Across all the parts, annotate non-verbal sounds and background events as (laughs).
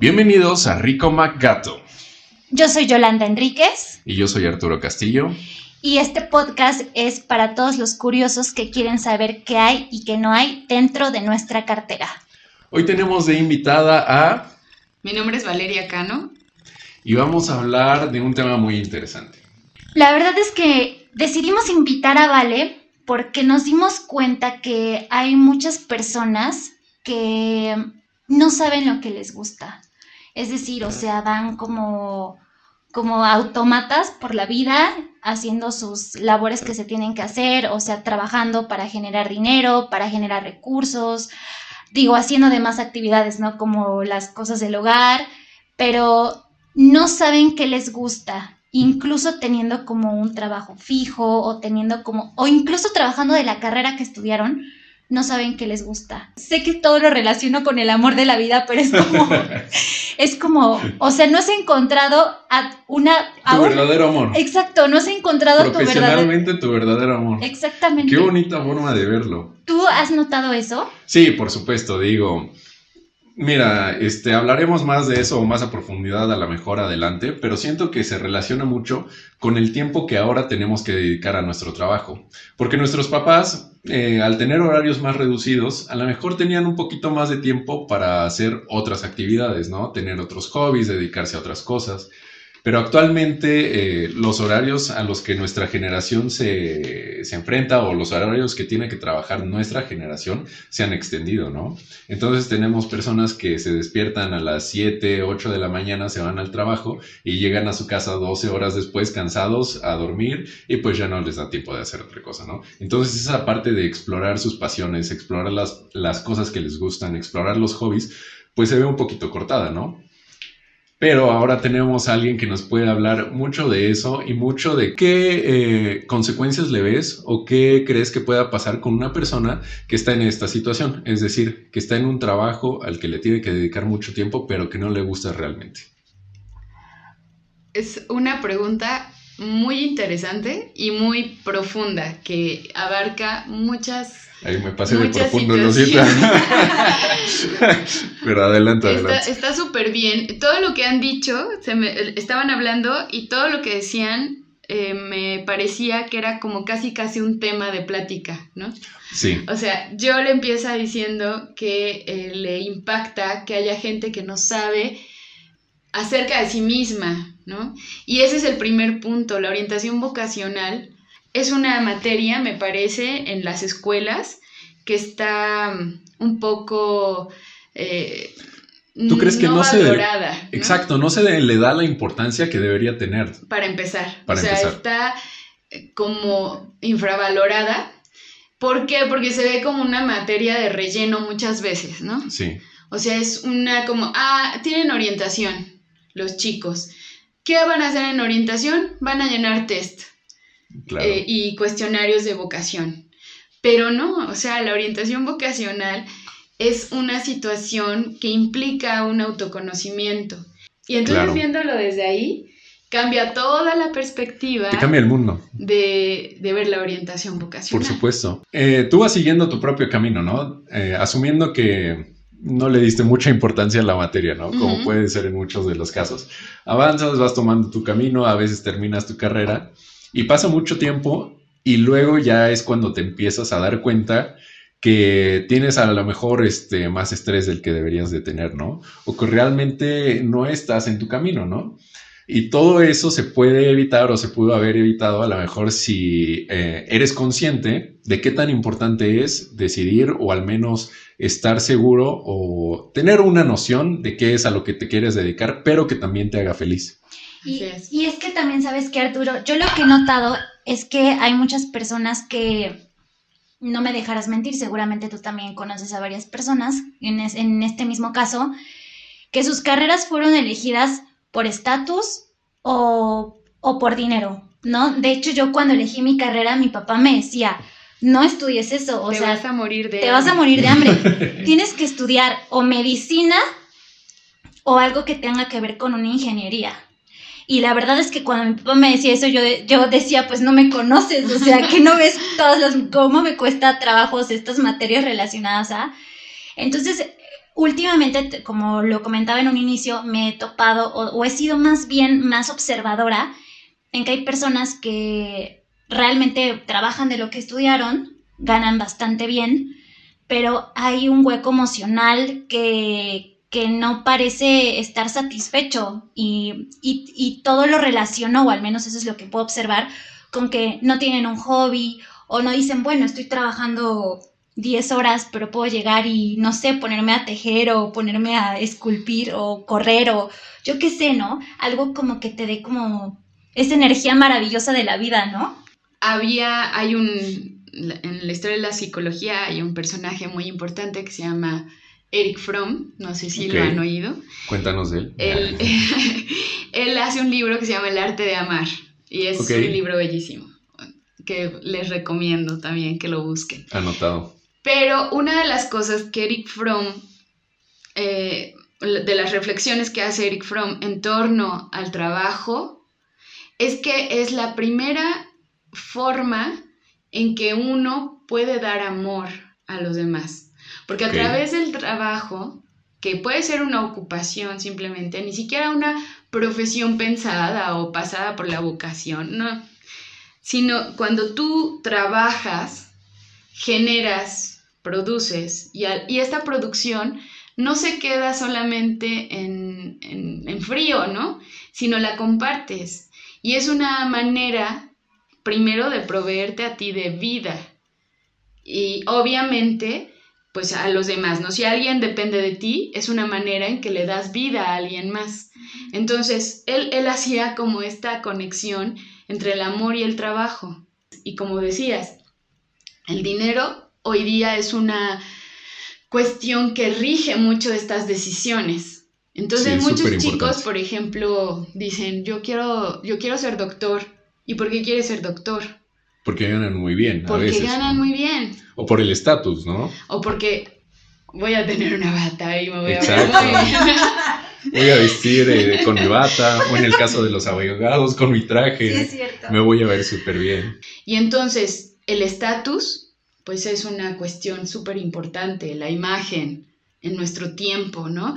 Bienvenidos a Rico MacGato. Yo soy Yolanda Enríquez. Y yo soy Arturo Castillo. Y este podcast es para todos los curiosos que quieren saber qué hay y qué no hay dentro de nuestra cartera. Hoy tenemos de invitada a... Mi nombre es Valeria Cano. Y vamos a hablar de un tema muy interesante. La verdad es que decidimos invitar a Vale porque nos dimos cuenta que hay muchas personas que no saben lo que les gusta. Es decir, o sea, van como, como autómatas por la vida, haciendo sus labores que se tienen que hacer, o sea, trabajando para generar dinero, para generar recursos, digo, haciendo demás actividades, ¿no? Como las cosas del hogar, pero no saben qué les gusta, incluso teniendo como un trabajo fijo o teniendo como, o incluso trabajando de la carrera que estudiaron, no saben qué les gusta. Sé que todo lo relaciono con el amor de la vida, pero es como, (laughs) es como, o sea, no has encontrado a una... tu verdadero amor. Exacto, no has encontrado tu verdadero... Tu verdadero amor. Exactamente. Qué bonita forma de verlo. ¿Tú has notado eso? Sí, por supuesto, digo, Mira, este, hablaremos más de eso o más a profundidad a la mejor adelante, pero siento que se relaciona mucho con el tiempo que ahora tenemos que dedicar a nuestro trabajo. Porque nuestros papás, eh, al tener horarios más reducidos, a lo mejor tenían un poquito más de tiempo para hacer otras actividades, ¿no? Tener otros hobbies, dedicarse a otras cosas. Pero actualmente eh, los horarios a los que nuestra generación se, se, enfrenta o los horarios que tiene que trabajar nuestra generación se han extendido, ¿no? Entonces tenemos personas que se despiertan a las 7, 8 de la mañana, se van al trabajo y llegan a su casa 12 horas después cansados a dormir y pues ya no les da tiempo de hacer otra cosa, ¿no? Entonces esa parte de explorar sus pasiones, explorar las, las cosas que les gustan, explorar los hobbies, pues se ve un poquito cortada, ¿no? Pero ahora tenemos a alguien que nos puede hablar mucho de eso y mucho de qué eh, consecuencias le ves o qué crees que pueda pasar con una persona que está en esta situación. Es decir, que está en un trabajo al que le tiene que dedicar mucho tiempo, pero que no le gusta realmente. Es una pregunta muy interesante y muy profunda que abarca muchas Ahí me pasé de profundo, lo siento. (laughs) Pero adelante, adelante. Está súper bien. Todo lo que han dicho, se me, estaban hablando y todo lo que decían eh, me parecía que era como casi casi un tema de plática, ¿no? Sí. O sea, yo le empiezo diciendo que eh, le impacta que haya gente que no sabe acerca de sí misma, ¿no? Y ese es el primer punto, la orientación vocacional es una materia, me parece, en las escuelas que está mm, un poco... Eh, ¿Tú crees que no, se valorada, Exacto, no se le da la importancia que debería tener. Para empezar. o sea, está eh, como infravalorada. ¿Por qué? Porque se ve como una materia de relleno muchas veces, ¿no? Sí. O sea, es una como, ah, tienen orientación los chicos. ¿Qué van a hacer en orientación? Van a llenar test. Eh, y cuestionarios de vocación. Pero no, o sea, la orientación vocacional es una situación que implica un autoconocimiento. Y entonces viéndolo desde ahí, cambia toda la perspectiva. Te cambia el mundo. De, ver la orientación vocacional. Por supuesto. Eh, tú vas siguiendo tu propio camino, ¿no? Eh, asumiendo que no le diste mucha importancia a la materia, ¿no? Como puede ser en muchos de los casos. Avanzas, vas tomando tu camino, a veces terminas tu carrera y pasa mucho tiempo y luego ya es cuando te empiezas a dar cuenta que tienes a lo mejor este, más estrés del que deberías de tener, ¿no? O que realmente no estás en tu camino, ¿no? Y todo eso se puede evitar o se pudo haber evitado a lo mejor si eh, eres consciente de qué tan importante es decidir o al menos estar seguro o tener una noción de qué es a lo que te quieres dedicar, pero que también te haga feliz. Y es. que también sabes que Arturo, yo lo que he notado es que hay muchas personas que, no me dejarás mentir, seguramente tú también conoces a varias personas en, en este mismo caso, que sus carreras fueron elegidas por estatus o, o por dinero, ¿no? De hecho, yo cuando elegí mi carrera, mi papá me decía, no estudies eso, o te sea, vas a morir de te vas a morir de hambre. (laughs) Tienes que estudiar o medicina o algo que tenga que ver con una ingeniería. Y la verdad es que cuando mi papá me decía eso, yo, yo decía, pues no me conoces, o sea, que no ves todos los, cómo me cuesta trabajos estas materias relacionadas a... Entonces, últimamente, como lo comentaba en un inicio, me he topado o, he sido más bien más observadora en que hay personas que realmente trabajan de lo que estudiaron, ganan bastante bien, pero hay un hueco emocional que, que no parece estar satisfecho y, y, todo lo relaciono, o al menos eso es lo que puedo observar, con que no tienen un hobby o no dicen, bueno, estoy trabajando 10 horas, pero puedo llegar y, no sé, ponerme a tejer o ponerme a esculpir o correr o yo qué sé, ¿no? Algo como que te dé como esa energía maravillosa de la vida, ¿no? Había, hay un, en la historia de la psicología hay un personaje muy importante que se llama Eric Fromm, no sé si lo han oído. Cuéntanos de él. Él, (laughs) él, hace un libro que se llama El arte de amar y es un libro bellísimo que les recomiendo también que lo busquen. Anotado. Pero una de las cosas que Eric Fromm, eh, de las reflexiones que hace Eric Fromm en torno al trabajo, es que es la primera forma en que uno puede dar amor a los demás. Porque a través del trabajo, que puede ser una ocupación simplemente, ni siquiera una profesión pensada o pasada por la vocación, no, sino cuando tú trabajas, generas produces y, y esta producción no se queda solamente en, en, frío, ¿no? Sino la compartes. Y es una manera, primero, de proveerte a ti de vida. Y obviamente, pues a los demás, ¿no? Si alguien depende de ti, es una manera en que le das vida a alguien más. Entonces, él, él hacía como esta conexión entre el amor y el trabajo. Y como decías, el dinero hoy día es una cuestión que rige mucho estas decisiones. Entonces muchos chicos, por ejemplo, dicen, yo quiero, yo quiero ser doctor. ¿Y por qué quieres ser doctor? Porque ganan muy bien. Porque ganan muy bien. O por el estatus, ¿no? O porque voy a tener una bata y me voy a ver Voy a vestir con mi bata, o en el caso de los abogados, con mi traje. Sí, es cierto. Me voy a ver súper bien. Y entonces, el estatus pues es una cuestión súper importante, la imagen en nuestro tiempo, ¿no?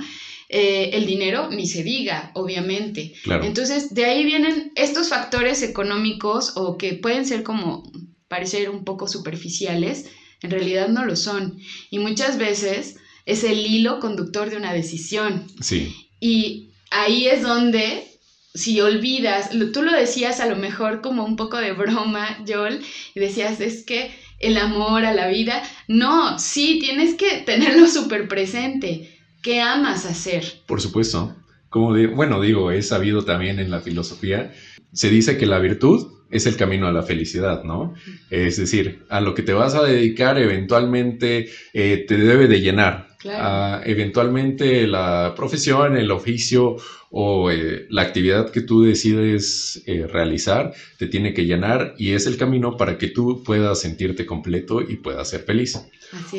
Eh, el dinero, ni se diga, obviamente. Entonces, de ahí vienen estos factores económicos o que pueden ser como parecer un poco superficiales, en realidad no lo son. Y muchas veces es el hilo conductor de una decisión. Sí. Y ahí es donde si olvidas, tú lo decías a lo mejor como un poco de broma, Joel, y decías, es que el amor a la vida. No, sí, tienes que tenerlo súper presente. ¿Qué amas hacer? Por supuesto. Como bueno, digo, he sabido también en la filosofía, se dice que la virtud es el camino a la felicidad, ¿no? Es decir, a lo que te vas a dedicar eventualmente eh, te debe de llenar. Claro. eventualmente la profesión, el oficio o eh, la actividad que tú decides eh, realizar te tiene que llenar y es el camino para que tú puedas sentirte completo y puedas ser feliz.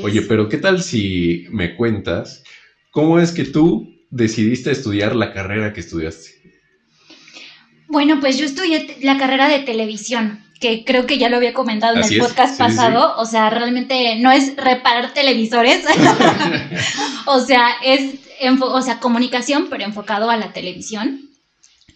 Oye, pero ¿qué tal si me cuentas cómo es que tú decidiste estudiar la carrera que estudiaste? Bueno, pues yo estudié la carrera de televisión, que creo que ya lo había comentado en el podcast pasado. O sea, realmente no es reparar televisores. (laughs) o sea, es o sea, comunicación, pero enfocado a la televisión.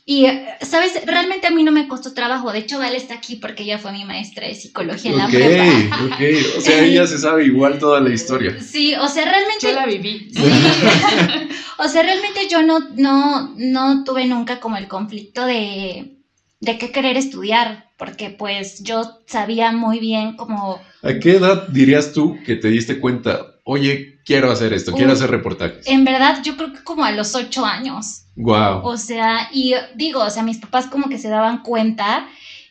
Y, ¿sabes? Realmente a mí no me costó trabajo. De hecho, Val está aquí porque ella fue mi maestra de psicología en la prepa. Ok, O sea, ella se sabe igual toda la historia. Sí, o sea, realmente... Yo la viví. (laughs) o sea, realmente yo no, no, no tuve nunca como el conflicto de, de qué querer estudiar. Porque pues yo sabía muy bien como... ¿A qué edad dirías tú que te diste cuenta? Oye, quiero hacer esto, quiero hacer reportajes. En verdad, yo creo que como a los ocho años. Wow. O sea, y digo, o sea, mis papás como que se daban cuenta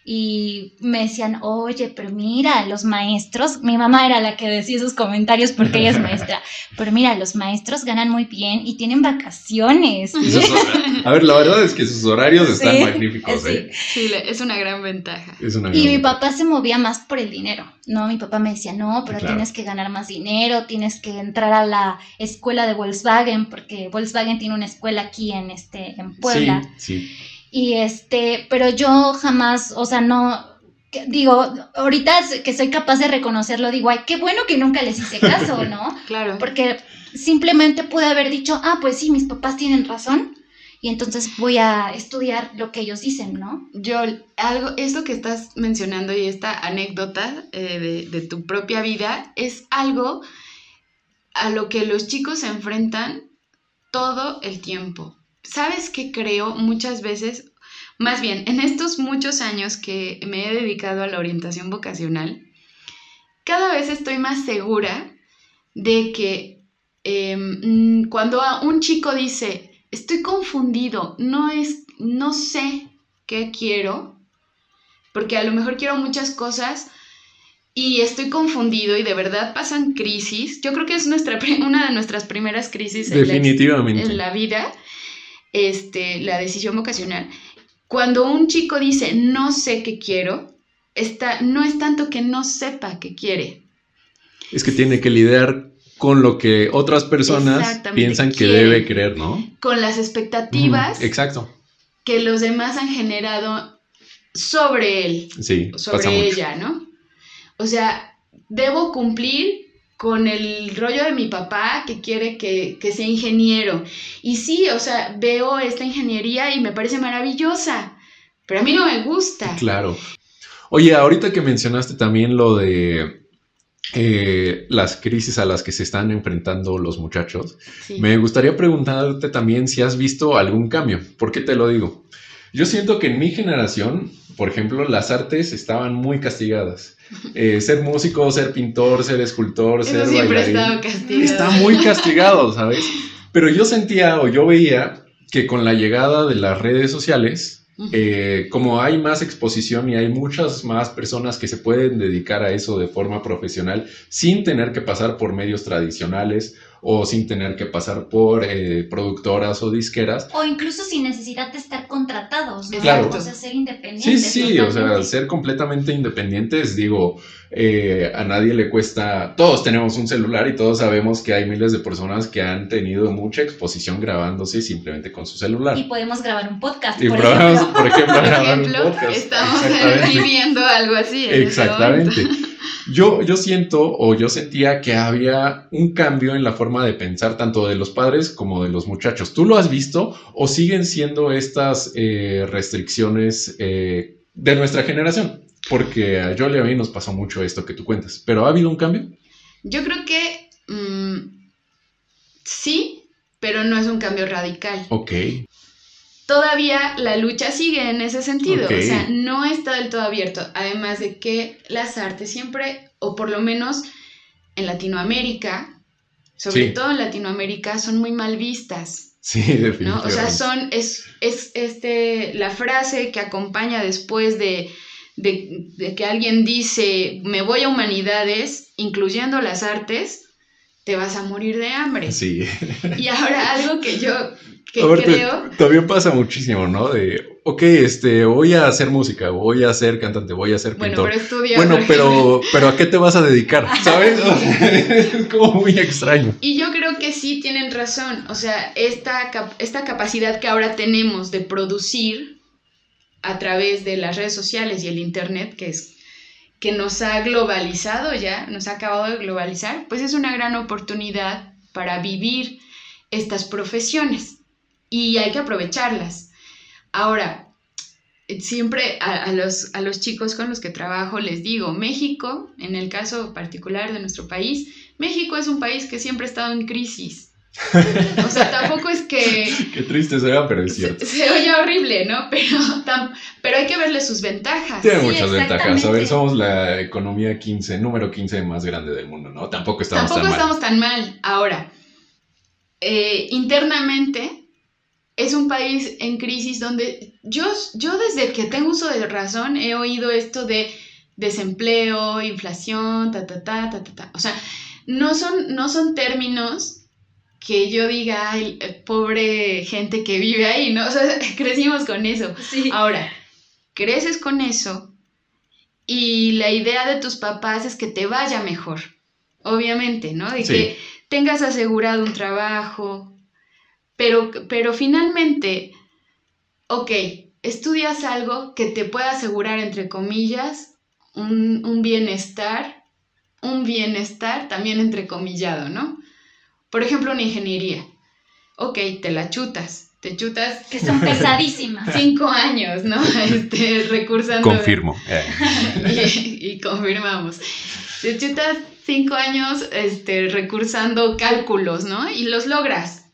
y me decían, oye, pero mira, los maestros, mi mamá era la que decía esos comentarios porque ella es maestra, (laughs) pero mira, los maestros ganan muy bien y tienen vacaciones. a ver, la verdad es que sus horarios están magníficos. ¿eh? Sí, es una gran ventaja. y mi papá se movía más por el dinero, ¿no? Mi papá me decía, no, pero tienes que ganar más dinero, tienes que entrar a la escuela de Volkswagen, porque Volkswagen tiene una escuela aquí en, este, en Puebla. Sí, sí. Y este, pero yo jamás, o sea, no, digo, ahorita que soy capaz de reconocerlo, digo, ay, qué bueno que nunca les hice caso, ¿no? (laughs) claro. Porque simplemente pude haber dicho, ah, pues sí, mis papás tienen razón, y entonces voy a estudiar lo que ellos dicen, ¿no? Yo, algo, esto que estás mencionando y esta anécdota eh, de, de tu propia vida es algo a lo que los chicos se enfrentan todo el tiempo. ¿Sabes qué creo muchas veces? Más bien, en estos muchos años que me he dedicado a la orientación vocacional, cada vez estoy más segura de que em, cuando un chico dice, estoy confundido, no es, no sé qué quiero, porque a lo mejor quiero muchas cosas y estoy confundido y de verdad pasan crisis. Yo creo que es nuestra, (laughs) una de nuestras primeras crisis Definitivamente. En, la, vida, este, la decisión vocacional. Cuando un chico dice no sé qué quiero, está, no es tanto que no sepa qué quiere. Es que tiene que lidiar con lo que otras personas piensan que debe creer, ¿no? Con las expectativas. exacto. Que los demás han generado sobre él. Sí. Sobre ella, ¿no? O sea, debo cumplir con el rollo de mi papá que quiere que, que, sea ingeniero. Y sí, o sea, veo esta ingeniería y me parece maravillosa, pero a mí no me gusta. Claro. Oye, ahorita que mencionaste también lo de eh, las crisis a las que se están enfrentando los muchachos, me gustaría preguntarte también si has visto algún cambio. ¿Por qué te lo digo? Yo siento que en mi generación, por ejemplo, las artes estaban muy castigadas. Eh, ser músico, ser pintor, ser escultor, ser bailarín. Está muy castigado, ¿sabes? Pero yo sentía o yo veía que con la llegada de las redes sociales, eh, como hay más exposición y hay muchas más personas que se pueden dedicar a eso de forma profesional sin tener que pasar por medios tradicionales o sin tener que pasar por eh, productoras o disqueras. O incluso sin necesidad de estar contratados, ¿no? Claro. O sea, ser independientes. Sí, sí, o sea, ser completamente independientes, digo, eh, a nadie le cuesta, todos tenemos un celular y todos sabemos que hay miles de personas que han tenido mucha exposición grabándose simplemente con su celular. Y podemos grabar un podcast. Y por, ejemplo. por ejemplo, grabar un podcast. Estamos viviendo algo así. Exactamente. Yo, yo siento o yo sentía que había un cambio en la forma de pensar tanto de los padres como de los muchachos. ¿Tú lo has visto o siguen siendo estas eh, restricciones eh, de nuestra generación? Porque a Jolie a mí nos pasó mucho esto que tú cuentas. ¿Pero ha habido un cambio? Yo creo que mm, sí, pero no es un cambio radical. Ok todavía la lucha sigue en ese sentido, o sea, no está del todo abierto, además de que las artes siempre, o por lo menos en Latinoamérica, sobre todo en Latinoamérica, son muy mal vistas. Sí, definitivamente. O sea, son, es, es este, la frase que acompaña después de, de, de que alguien dice, me voy a humanidades, incluyendo las artes, te vas a morir de hambre. Sí. Y ahora algo que yo que creo... También pasa muchísimo, ¿no? De, ok, este, voy a hacer música, voy a ser cantante, voy a ser pintor. Bueno, pero estudia. Bueno, pero, pero ¿a qué te vas a dedicar? (laughs) ¿Sabes? (laughs) es como muy extraño. Y yo creo que sí tienen razón. O sea, esta, esta capacidad que ahora tenemos de producir a través de las redes sociales y el Internet, que es que nos ha globalizado ya, nos ha acabado de globalizar, pues es una gran oportunidad para vivir estas profesiones y hay que aprovecharlas. Ahora, siempre a, los, a los chicos con los que trabajo les digo, México, en el caso particular de nuestro país, México es un país que siempre ha estado en crisis. O sea, tampoco es que... (laughs) Qué triste será, pero es cierto. Se, oye horrible, ¿no? Pero, pero hay que verle sus ventajas. Tiene muchas ventajas. A ver, somos la economía 15, número 15 más grande del mundo, ¿no? Tampoco estamos tan mal. Tampoco estamos tan mal. Ahora, eh, internamente es un país en crisis donde yo, yo desde que tengo uso de razón he oído esto de desempleo, inflación, ta, ta, ta, ta, ta, ta. O sea, no son, no son términos que yo diga, ay, eh, pobre gente que vive ahí, ¿no? (laughs) O sea, crecimos con eso. Ahora, creces con eso y la idea de tus papás es que te vaya mejor, obviamente, ¿no? De que tengas asegurado un trabajo, pero, pero finalmente, ok, estudias algo que te pueda asegurar, entre comillas, un, bienestar, un bienestar también entrecomillado, ¿no? Por ejemplo, una ingeniería. Ok, te la chutas, te chutas. Que son pesadísimas. Cinco años, ¿no? (laughs) Este, recursando. Confirmo. (laughs) y, y, confirmamos. Te chutas cinco años este, recursando cálculos, ¿no? Y los logras.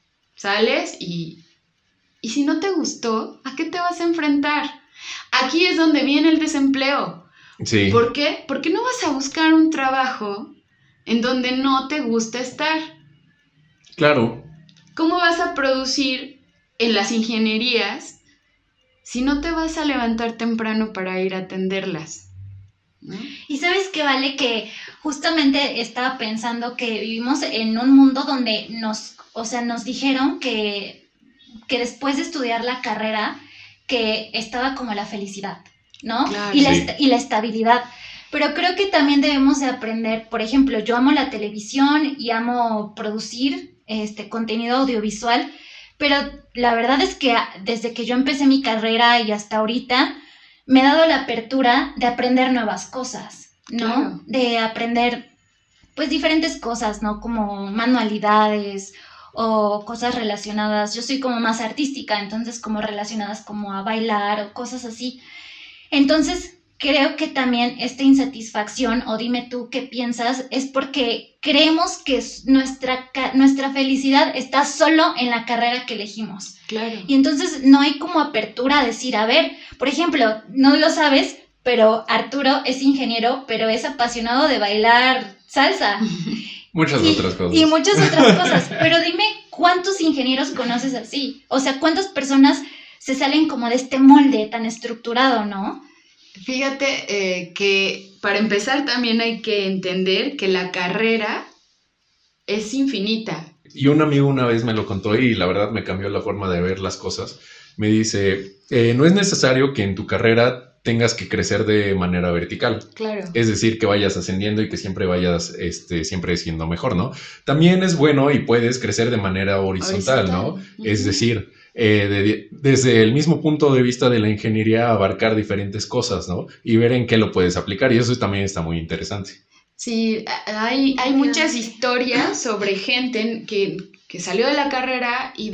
Sales y. Y si no te gustó, ¿a qué te vas a enfrentar? Aquí es donde viene el desempleo. Sí. ¿Por qué? Porque no vas a buscar un trabajo en donde no te gusta estar. Claro. ¿Cómo vas a producir en las ingenierías si no te vas a levantar temprano para ir a atenderlas? Y sabes que vale que justamente estaba pensando que vivimos en un mundo donde nos, o sea, nos dijeron que, que después de estudiar la carrera, que estaba como la felicidad, ¿no? y, la y la estabilidad. Pero creo que también debemos de aprender, por ejemplo, yo amo la televisión y amo producir este contenido audiovisual, pero la verdad es que desde que yo empecé mi carrera y hasta ahorita, me he dado la apertura de aprender nuevas cosas, ¿no? De aprender, pues, diferentes cosas, ¿no? Como manualidades o cosas relacionadas. Yo soy como más artística, entonces como relacionadas como a bailar o cosas así. Entonces, creo que también esta insatisfacción, o dime tú qué piensas, es porque creemos que nuestra, nuestra felicidad está solo en la carrera que elegimos. Claro. Y entonces no hay como apertura a decir, a ver, por ejemplo, no lo sabes, pero Arturo es ingeniero, pero es apasionado de bailar salsa. (laughs) muchas otras cosas. Y muchas otras (laughs) cosas. Pero dime, ¿cuántos ingenieros conoces así? O sea, ¿cuántas personas se salen como de este molde tan estructurado, no? Fíjate eh, que para empezar también hay que entender que la carrera es infinita. Y un amigo una vez me lo contó y la verdad me cambió la forma de ver las cosas. Me dice, eh, no es necesario que en tu carrera tengas que crecer de manera vertical. Claro. Es decir, que vayas ascendiendo y que siempre vayas, este, siempre siendo mejor, ¿no? También es bueno y puedes crecer de manera horizontal, ¿no? Es decir, eh, desde el mismo punto de vista de la ingeniería abarcar diferentes cosas, ¿no? Y ver en qué lo puedes aplicar y eso también está muy interesante. Sí, hay, hay muchas historias sobre gente que, salió de la carrera y,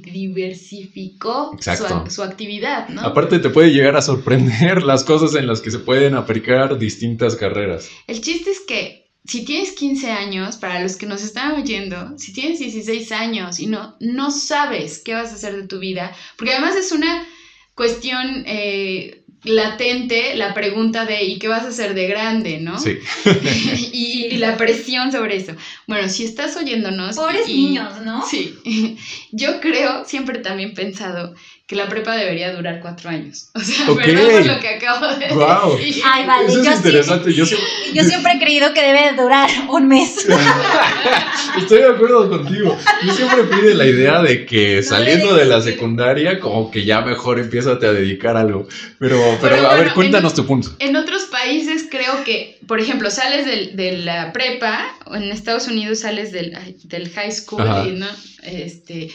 diversificó su, su, actividad, ¿no? Aparte te puede llegar a sorprender (laughs) las cosas en las que se pueden aplicar distintas carreras. El chiste es que si tienes 15 años, para los que nos están oyendo, si tienes 16 años y no, no sabes qué vas a hacer de tu vida, porque además es una cuestión eh, latente la pregunta de ¿y qué vas a hacer de grande? ¿no? Sí. (laughs) y, la presión sobre eso. Bueno, si estás oyéndonos... Pobres niños, ¿no? Sí. (laughs) Yo creo, siempre también he pensado que la prepa debería durar cuatro años. (laughs) O sea, perdón por lo que acabo de decir. Ay, vale. Eso es yo interesante. yo, siempre... he creído que debe durar un mes. (laughs) Estoy de acuerdo contigo. Yo siempre fui de la idea de que saliendo de la secundaria, como que ya mejor empiezas a dedicar algo. Pero, pero, a ver, cuéntanos tu punto. En otros países creo que, por ejemplo, sales de la prepa, o en Estados Unidos sales del, del high school, ¿no? Este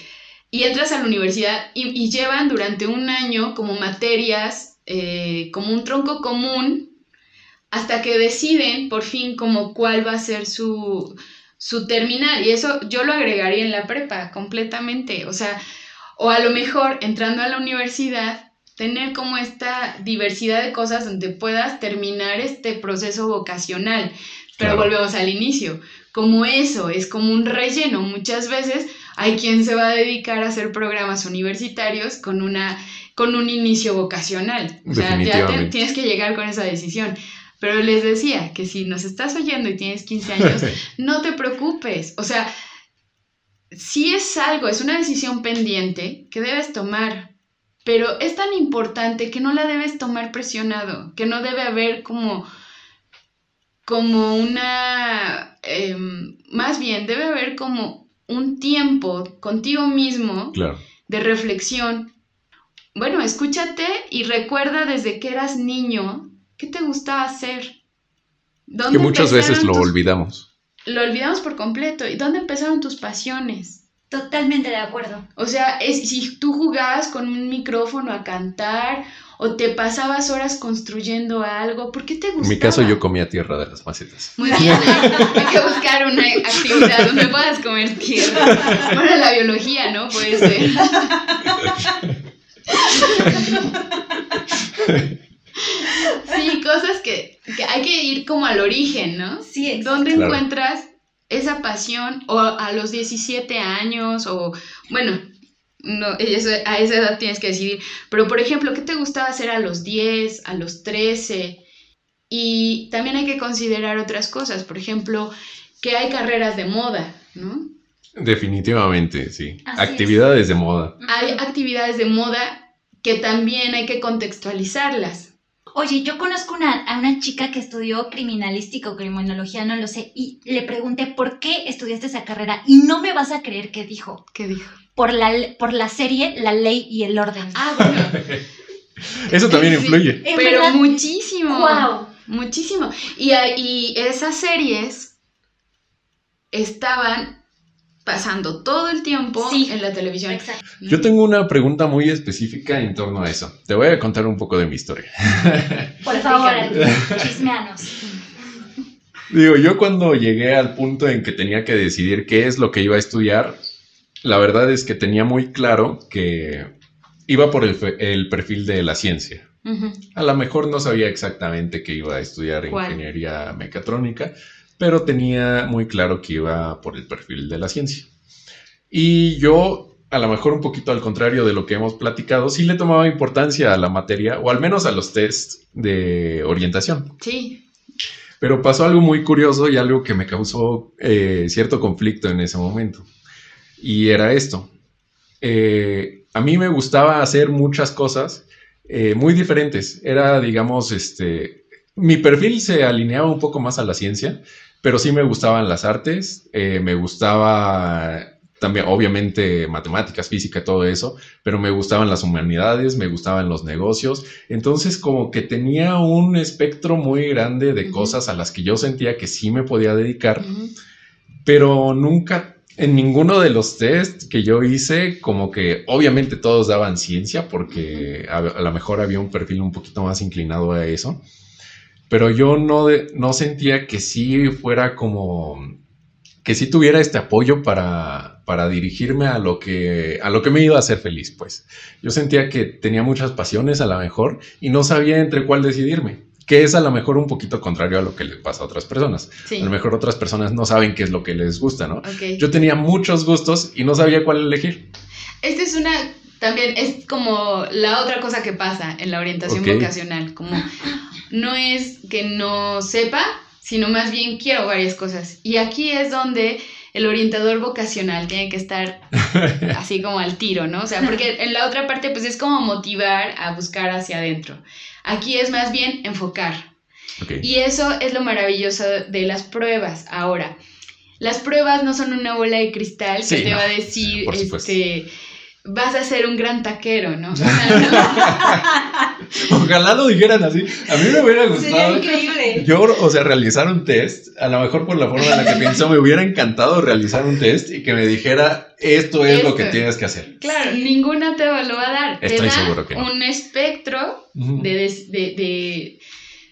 y entras a la universidad y, llevan durante un año como materias, eh, como un tronco común, hasta que deciden por fin como cuál va a ser su, su terminal. Y eso yo lo agregaría en la prepa completamente. O sea, o a lo mejor entrando a la universidad, tener como esta diversidad de cosas donde puedas terminar este proceso vocacional. Pero volvemos al inicio. Como eso es como un relleno muchas veces, hay quien se va a dedicar a hacer programas universitarios con, una, con un inicio vocacional. O sea, ya tienes que llegar con esa decisión. Pero les decía que si nos estás oyendo y tienes 15 años, (laughs) no te preocupes. O sea, si es algo, es una decisión pendiente que debes tomar, pero es tan importante que no la debes tomar presionado, que no debe haber como, como una, em, más bien debe haber como un tiempo contigo mismo de reflexión. Bueno, escúchate y recuerda desde que eras niño qué te gustaba hacer. Que muchas veces lo olvidamos. Lo olvidamos por completo. ¿Y dónde empezaron tus pasiones? Totalmente de acuerdo. O sea, es, si tú jugabas con un micrófono a cantar o te pasabas horas construyendo algo, ¿por qué te gustaba? En mi caso yo comía tierra de las macetas. Muy bien, hay que buscar una actividad donde puedas comer tierra. Bueno, la biología, ¿no? Puede ser. Sí, cosas que, hay que ir como al origen, ¿no? Sí, exacto. ¿Dónde encuentras esa pasión? O a los 17 años, o bueno, no, (laughs) a esa edad tienes que decidir. Pero, por ejemplo, ¿qué te gustaba hacer a los 10, a los 13? Y también hay que considerar otras cosas. Por ejemplo, que hay carreras de moda, ¿no? Definitivamente, sí. actividades de moda. Hay actividades de moda que también hay que contextualizarlas. Oye, yo conozco a una chica que estudió criminalística o criminología, no lo sé, y le pregunté por qué estudiaste esa carrera y no me vas a creer qué dijo. ¿Qué dijo? Por la, por la serie La Ley y el Orden. Ah, (laughs) bueno. Eso también influye. Pero muchísimo. Wow. Muchísimo. Y, y esas series estaban pasando todo el tiempo en la televisión. Exacto. Yo tengo una pregunta muy específica en torno a eso. Te voy a contar un poco de mi historia. (laughs) Por favor, (laughs) chismeanos. Digo, yo cuando llegué al punto en que tenía que decidir qué es lo que iba a estudiar, la verdad es que tenía muy claro que iba por el, perfil de la ciencia. A lo mejor no sabía exactamente que iba a estudiar ingeniería mecatrónica, pero tenía muy claro que iba por el perfil de la ciencia. Y yo, a lo mejor un poquito al contrario de lo que hemos platicado, sí le tomaba importancia a la materia, o al menos a los tests de orientación. Sí. Pero pasó algo muy curioso y algo que me causó eh, cierto conflicto en ese momento. Y era esto. Eh, a mí me gustaba hacer muchas cosas eh, muy diferentes. Era, digamos, este, mi perfil se alineaba un poco más a la ciencia, pero sí me gustaban las artes, eh, me gustaba también, obviamente, matemáticas, física, todo eso, pero me gustaban las humanidades, me gustaban los negocios, entonces como que tenía un espectro muy grande de cosas a las que yo sentía que sí me podía dedicar, pero nunca en ninguno de los tests que yo hice, como que obviamente todos daban ciencia, porque a, a lo mejor había un perfil un poquito más inclinado a eso pero yo no, no sentía que sí fuera como, que sí tuviera este apoyo para, para dirigirme a lo, que, a lo que me iba a hacer feliz, pues. Yo sentía que tenía muchas pasiones a lo mejor y no sabía entre cuál decidirme, que es a lo mejor un poquito contrario a lo que le pasa a otras personas. A lo mejor otras personas no saben qué es lo que les gusta, ¿no? Yo tenía muchos gustos y no sabía cuál elegir. Esta es una también es como la otra cosa que pasa en la orientación vocacional, como no es que no sepa, sino más bien quiero varias cosas. Y aquí es donde el orientador vocacional tiene que estar (laughs) así como al tiro, ¿no? O sea, porque en la otra parte pues es como motivar a buscar hacia adentro. Aquí es más bien enfocar. Y eso es lo maravilloso de las pruebas. Ahora, las pruebas no son una bola de cristal que te va a decir, este, vas a ser un gran taquero, (laughs) ¿no? Ojalá lo dijeran así. A mí me hubiera gustado. Sería increíble. Yo, o sea, realizar un test, a lo mejor por la forma en la que (laughs) pienso, me hubiera encantado realizar un test y que me dijera, esto es lo que tienes que hacer. Claro, ninguna te lo va a dar. Estoy te da seguro que un espectro de,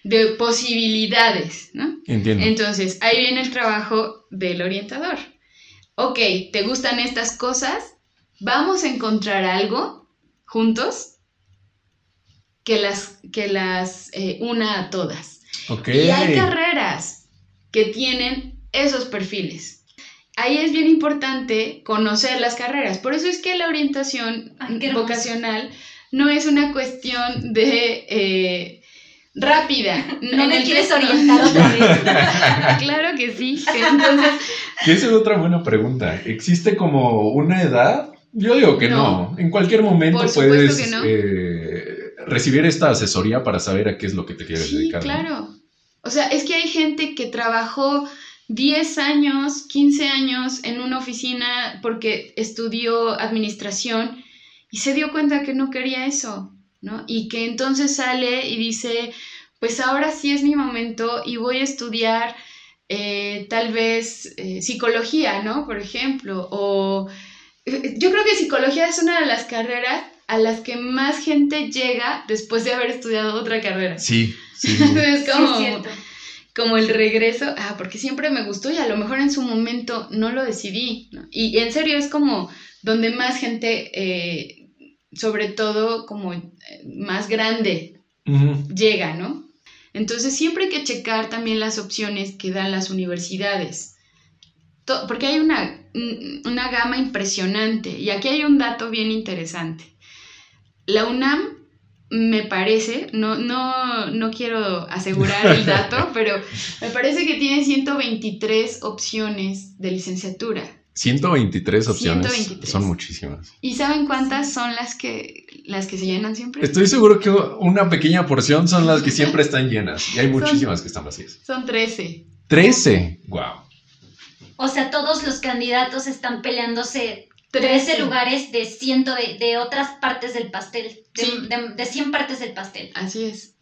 de posibilidades, ¿no? Entiendo. Entonces, ahí viene el trabajo del orientador. Ok, ¿te gustan estas cosas? Vamos a encontrar algo juntos que las, que las eh, una a todas. Y hay carreras que tienen esos perfiles. Ahí es bien importante conocer las carreras. Por eso es que la orientación vocacional no es una cuestión de eh, rápida. (laughs) No me quieres orientar otra vez. (laughs) claro que sí. Entonces... (laughs) Esa es otra buena pregunta. ¿Existe como una edad yo digo que no. En cualquier momento puedes eh, recibir esta asesoría para saber a qué es lo que te quieres sí, dedicar. Claro. O sea, es que hay gente que trabajó 10 años, 15 años en una oficina porque estudió administración y se dio cuenta que no quería eso, ¿no? Y que entonces sale y dice, pues ahora sí es mi momento y voy a estudiar eh, tal vez eh, psicología, ¿no? Por ejemplo, o yo creo que psicología es una de las carreras a las que más gente llega después de haber estudiado otra carrera. Sí, sí. (laughs) es como, como el regreso, ah, porque siempre me gustó y a lo mejor en su momento no lo decidí. Y, en serio es como donde más gente, eh, sobre todo como eh, más grande, llega, ¿no? Entonces siempre hay que checar también las opciones que dan las universidades. Porque hay una, una gama impresionante. Y aquí hay un dato bien interesante. La UNAM me parece, no, no, no quiero asegurar el (laughs) dato, pero me parece que tiene 123 opciones de licenciatura. 123 opciones. Son muchísimas. ¿Y saben cuántas son las que, las que se llenan siempre? Estoy seguro que una pequeña porción son las que siempre (laughs) están llenas. Y hay muchísimas que están vacías. Son 13. 13. Wow. O sea, todos los candidatos están peleándose 13 lugares de ciento de, otras partes del pastel, de, de, 100 partes del pastel. Así es.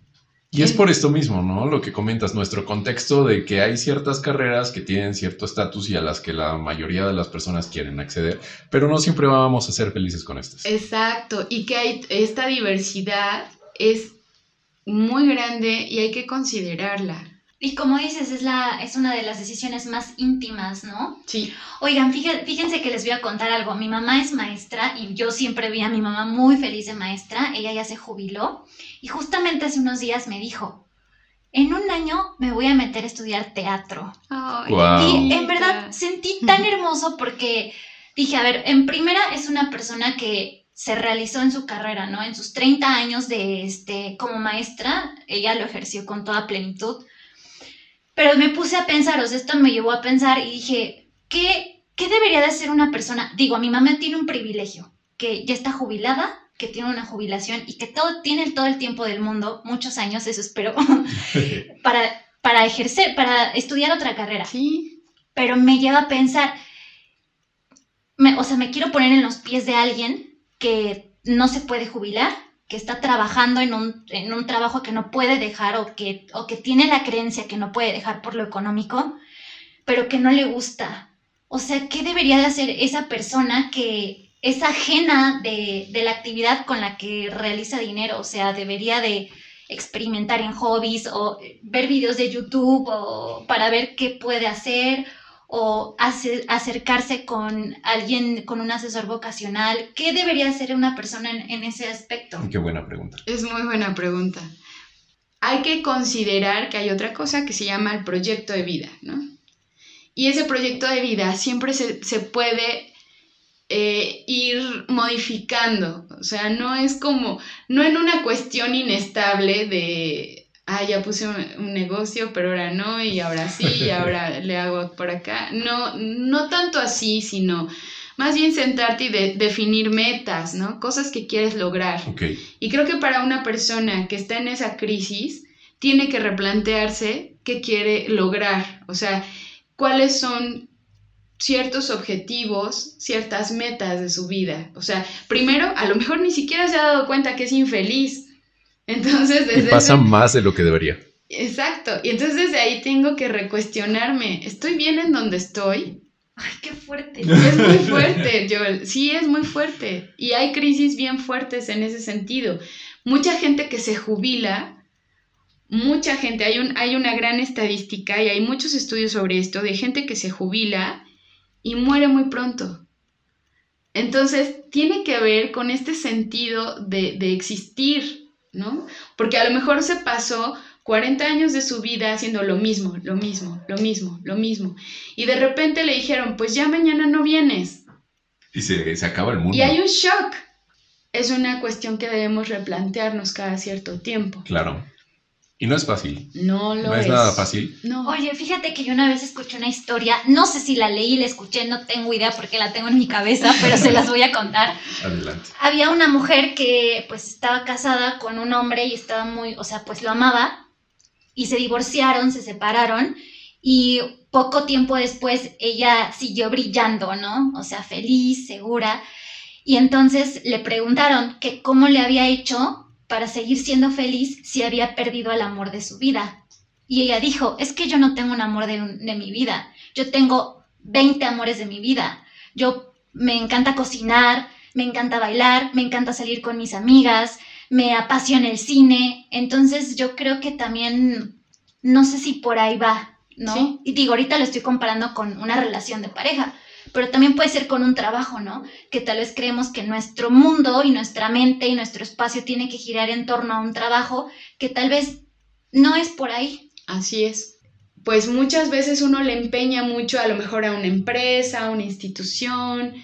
Y es por esto mismo, ¿no? Lo que comentas, nuestro contexto de que hay ciertas carreras que tienen cierto estatus y a las que la mayoría de las personas quieren acceder, pero no siempre vamos a ser felices con estas. Exacto, y que hay esta diversidad es muy grande y hay que considerarla. Y como dices, es, la, es una de las decisiones más íntimas, ¿no? Sí. Oigan, fíjense, que les voy a contar algo. Mi mamá es maestra y yo siempre vi a mi mamá muy feliz de maestra. Ella ya se jubiló y justamente hace unos días me dijo, en un año me voy a meter a estudiar teatro. Y en verdad sentí tan hermoso porque dije, a ver, en primera es una persona que se realizó en su carrera, ¿no? En sus 30 años de este como maestra, ella lo ejerció con toda plenitud pero me puse a pensar, o sea, esto me llevó a pensar y dije, ¿qué, ¿qué debería de ser una persona? Digo, mi mamá tiene un privilegio, que ya está jubilada, que tiene una jubilación y que todo, tiene todo el tiempo del mundo, muchos años, eso espero, (laughs) para, para ejercer, para estudiar otra carrera. Sí. Pero me lleva a pensar, o sea, me quiero poner en los pies de alguien que no se puede jubilar, que está trabajando en un, en un trabajo que no puede dejar o que, o que tiene la creencia que no puede dejar por lo económico, pero que no le gusta. O sea, ¿qué debería de hacer esa persona que es ajena de, de la actividad con la que realiza dinero? O sea, debería de experimentar en hobbies o ver videos de YouTube o para ver qué puede hacer o acercarse con alguien, con un asesor vocacional? ¿Qué debería hacer una persona en, ese aspecto? Qué buena pregunta. Es muy buena pregunta. Hay que considerar que hay otra cosa que se llama el proyecto de vida, ¿no? Y ese proyecto de vida siempre se, puede eh, ir modificando. O sea, no es como, no en una cuestión inestable de ah, ya puse un, negocio, pero ahora no, y ahora sí, y (laughs) ahora le hago por acá. No, no tanto así, sino más bien sentarte y definir metas, ¿no? Cosas que quieres lograr. Y creo que para una persona que está en esa crisis, tiene que replantearse qué quiere lograr, o sea, cuáles son ciertos objetivos, ciertas metas de su vida. O sea, primero, a lo mejor ni siquiera se ha dado cuenta que es infeliz, entonces, desde y pasa más de lo que debería. Exacto. Y entonces desde ahí tengo que recuestionarme, ¿estoy bien en donde estoy? Ay, qué fuerte. Es muy fuerte, Joel. Sí, es muy fuerte. Y hay crisis bien fuertes en ese sentido. Mucha gente que se jubila, mucha gente, hay, un, hay una gran estadística y hay muchos estudios sobre esto de gente que se jubila y muere muy pronto. Entonces, tiene que ver con este sentido de, de existir, ¿no? Porque a lo mejor se pasó 40 años de su vida haciendo lo mismo, lo mismo, lo mismo, lo mismo. Y de repente le dijeron, pues ya mañana no vienes. Y se, se acaba el mundo. Y hay un shock. Es una cuestión que debemos replantearnos cada cierto tiempo. Claro. Y no es fácil. No lo es. No es nada fácil. No. Oye, fíjate que yo una vez escuché una historia, no sé si la leí, la escuché, no tengo idea porque la tengo en mi cabeza, pero se las voy a contar. Adelante. Había una mujer que pues estaba casada con un hombre y estaba muy, o sea, pues lo amaba y se divorciaron, se separaron y poco tiempo después ella siguió brillando, ¿no? O sea, feliz, segura. Y entonces le preguntaron que cómo le había hecho para seguir siendo feliz si había perdido el amor de su vida. Y ella dijo, es que yo no tengo un amor de, mi vida, yo tengo 20 amores de mi vida. Yo me encanta cocinar, me encanta bailar, me encanta salir con mis amigas, me apasiona el cine, entonces yo creo que también, no sé si por ahí va, ¿no? Y digo, ahorita lo estoy comparando con una relación de pareja, pero también puede ser con un trabajo, ¿no? Que tal vez creemos que nuestro mundo y nuestra mente y nuestro espacio tiene que girar en torno a un trabajo que tal vez no es por ahí. Así es. Pues muchas veces uno le empeña mucho a lo mejor a una empresa, a una institución,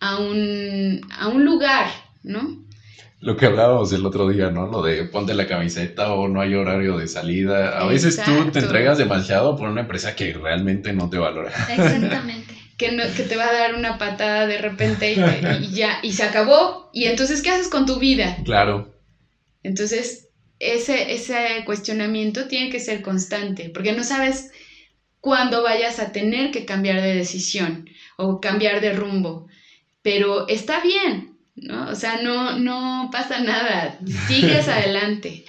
a un, a un lugar, ¿no? Lo que hablábamos el otro día, ¿no? Lo de ponte la camiseta o no hay horario de salida. A veces tú te entregas demasiado por una empresa que realmente no te valora. Exactamente. Que, que te va a dar una patada de repente y, ya, y se acabó. Y entonces, ¿qué haces con tu vida? Claro. Entonces, ese, ese cuestionamiento tiene que ser constante, porque no sabes cuándo vayas a tener que cambiar de decisión o cambiar de rumbo. Pero está bien, ¿no? O sea, no, no pasa nada, sigues (laughs) adelante,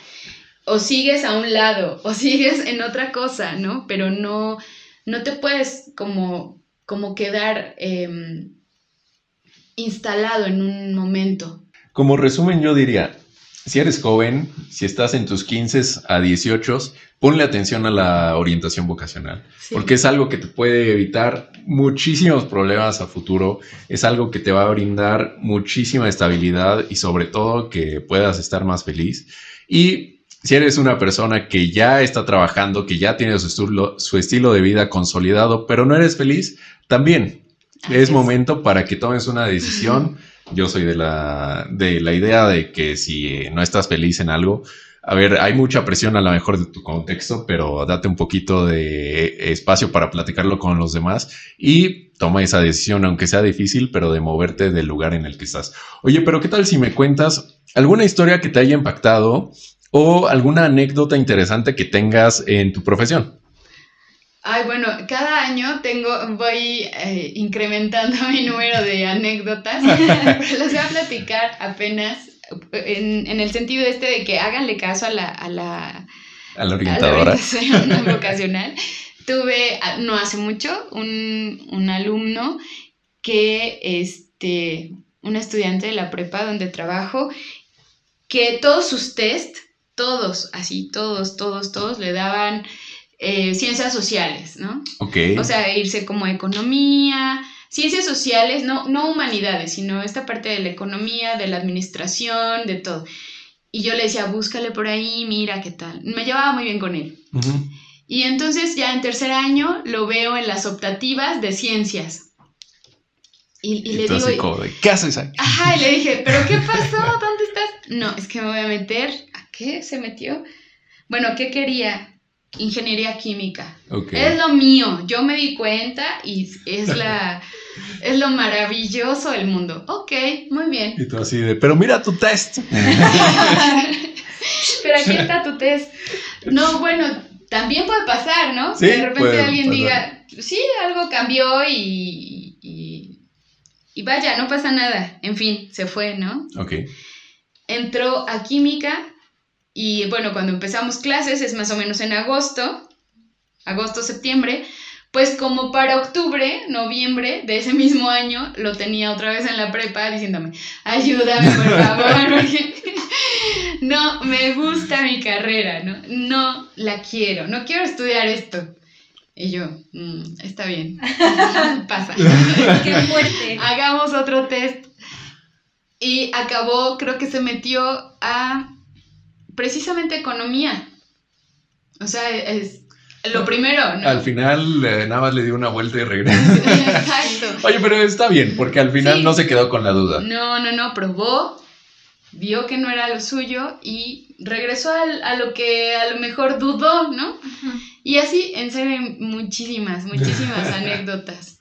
o sigues a un lado, o sigues en otra cosa, ¿no? Pero no, no te puedes como, como quedar em, instalado en un momento. Como resumen, yo diría, si eres joven, si estás en tus 15 a 18, ponle atención a la orientación vocacional, porque es algo que te puede evitar muchísimos problemas a futuro, es algo que te va a brindar muchísima estabilidad y sobre todo que puedas estar más feliz. Y si eres una persona que ya está trabajando, que ya tiene su estilo, su estilo de vida consolidado, pero no eres feliz, también es momento para que tomes una decisión. Yo soy de la, de la idea de que si no estás feliz en algo, a ver, hay mucha presión a lo mejor de tu contexto, pero date un poquito de espacio para platicarlo con los demás y toma esa decisión, aunque sea difícil, pero de moverte del lugar en el que estás. Oye, pero ¿qué tal si me cuentas alguna historia que te haya impactado o alguna anécdota interesante que tengas en tu profesión? Ay, bueno, cada año tengo, voy eh, incrementando (laughs) mi número de anécdotas, (laughs) pero les voy a platicar apenas en, en, el sentido este de que háganle caso a la, a la, a la orientadora. (laughs) vocacional. Tuve no hace mucho un, un alumno que, este, un estudiante de la prepa donde trabajo, que todos sus test, todos, así, todos, todos, todos le daban eh, ciencias sociales, ¿no? Ok. O sea, irse como economía, ciencias sociales, no, no humanidades, sino esta parte de la economía, de la administración, de todo. Y yo le decía, búscale por ahí, mira qué tal. Me llevaba muy bien con él. Y entonces ya en tercer año lo veo en las optativas de ciencias. Y, le digo... ¿Qué haces ahí? Ajá, y le dije, ¿pero qué (laughs) pasó? ¿Dónde estás? No, es que me voy a meter... ¿A qué se metió? Bueno, ¿qué quería? ingeniería química. Es lo mío, yo me di cuenta y es la (laughs) es lo maravilloso del mundo. Ok, muy bien. Y tú así de, pero mira tu test. (laughs) pero aquí está tu test. No, bueno, también puede pasar, ¿no? de repente alguien diga, sí, algo cambió y, y, y vaya, no pasa nada. En fin, se fue, ¿no? Ok. Entró a química y bueno, cuando empezamos clases es más o menos en agosto, agosto, septiembre, pues como para octubre, noviembre de ese mismo año, lo tenía otra vez en la prepa diciéndome, ayúdame por favor, (laughs) porque no me gusta mi carrera, ¿no? No la quiero, no quiero estudiar esto. Y yo, mm, está bien, (laughs) pasa. (laughs) Qué fuerte. Hagamos otro test. Y acabó, creo que se metió a precisamente economía. O sea, es lo primero, ¿no? Al final eh, nada más le dio una vuelta y regresó. (laughs) Exacto. Oye, pero está bien, porque al final no se quedó con la duda. No, no, no, probó, vio que no era lo suyo y regresó a, lo que a lo mejor dudó, ¿no? Y así, en serio, muchísimas, muchísimas (laughs) anécdotas.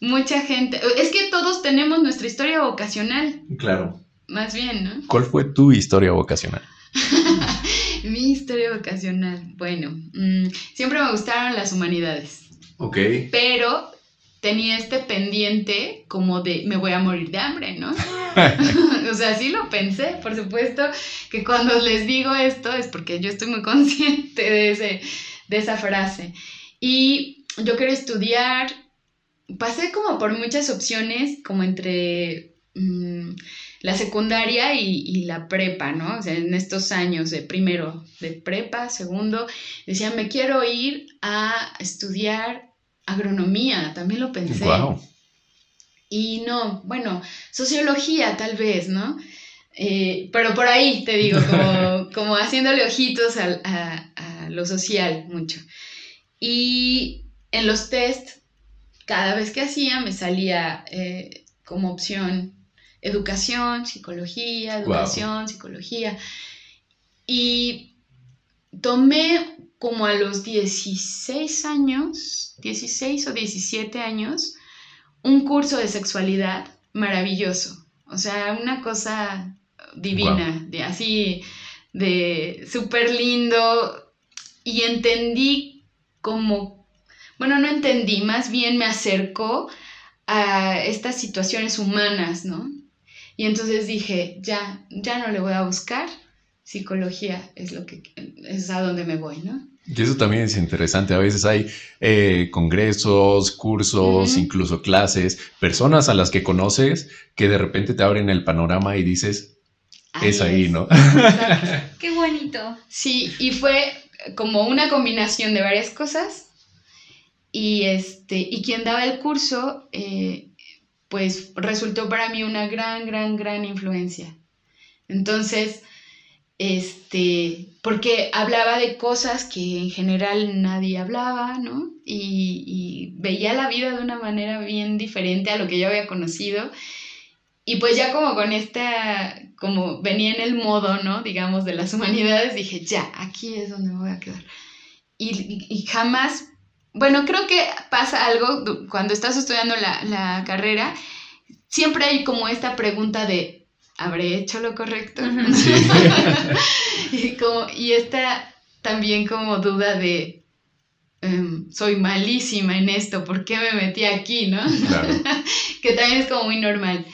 Mucha gente, es que todos tenemos nuestra historia vocacional. Claro. Más bien, ¿no? ¿Cuál fue tu historia vocacional? (laughs) Mi historia vocacional. Bueno, mm, siempre me gustaron las humanidades. Ok. Pero tenía este pendiente como de me voy a morir de hambre, ¿no? (laughs) (laughs) o sea, sí lo pensé, por supuesto que cuando les digo esto es porque yo estoy muy consciente de, ese, de esa frase. Y yo quiero estudiar, pasé como por muchas opciones, como entre mm, la secundaria y, la prepa, ¿no? O sea, en estos años de primero de prepa, segundo, decía, me quiero ir a estudiar agronomía, también lo pensé. Y no, bueno, sociología tal vez, ¿no? Eh, pero por ahí, te digo, como, (laughs) haciéndole ojitos a, lo social mucho. Y en los test, cada vez que hacía, me salía eh, como opción educación, psicología, educación, psicología. Y tomé como a los 16 años, 16 o 17 años, un curso de sexualidad maravilloso. O sea, una cosa divina, de así, de súper lindo. Y entendí como, bueno, no entendí, más bien me acercó a estas situaciones humanas, ¿no? Y entonces dije, ya, ya no le voy a buscar, psicología es lo que es a donde me voy, ¿no? Y eso también es interesante. A veces hay eh, congresos, cursos, incluso clases, personas a las que conoces que de repente te abren el panorama y dices, es ahí, ¿no? (laughs) Qué bonito. Sí, y fue como una combinación de varias cosas. Y este, y quien daba el curso eh, pues resultó para mí una gran, gran, gran influencia. Entonces, este, porque hablaba de cosas que en general nadie hablaba, ¿no? Y, veía la vida de una manera bien diferente a lo que yo había conocido. Y pues ya como con esta, como venía en el modo, ¿no? Digamos, de las humanidades, dije, ya, aquí es donde me voy a quedar. Y, y jamás bueno, creo que pasa algo cuando estás estudiando la, carrera, siempre hay como esta pregunta de, ¿habré hecho lo correcto? (laughs) y, como, y esta también como duda de, em, soy malísima en esto, ¿por qué me metí aquí? ¿no? (laughs) que también es como muy normal.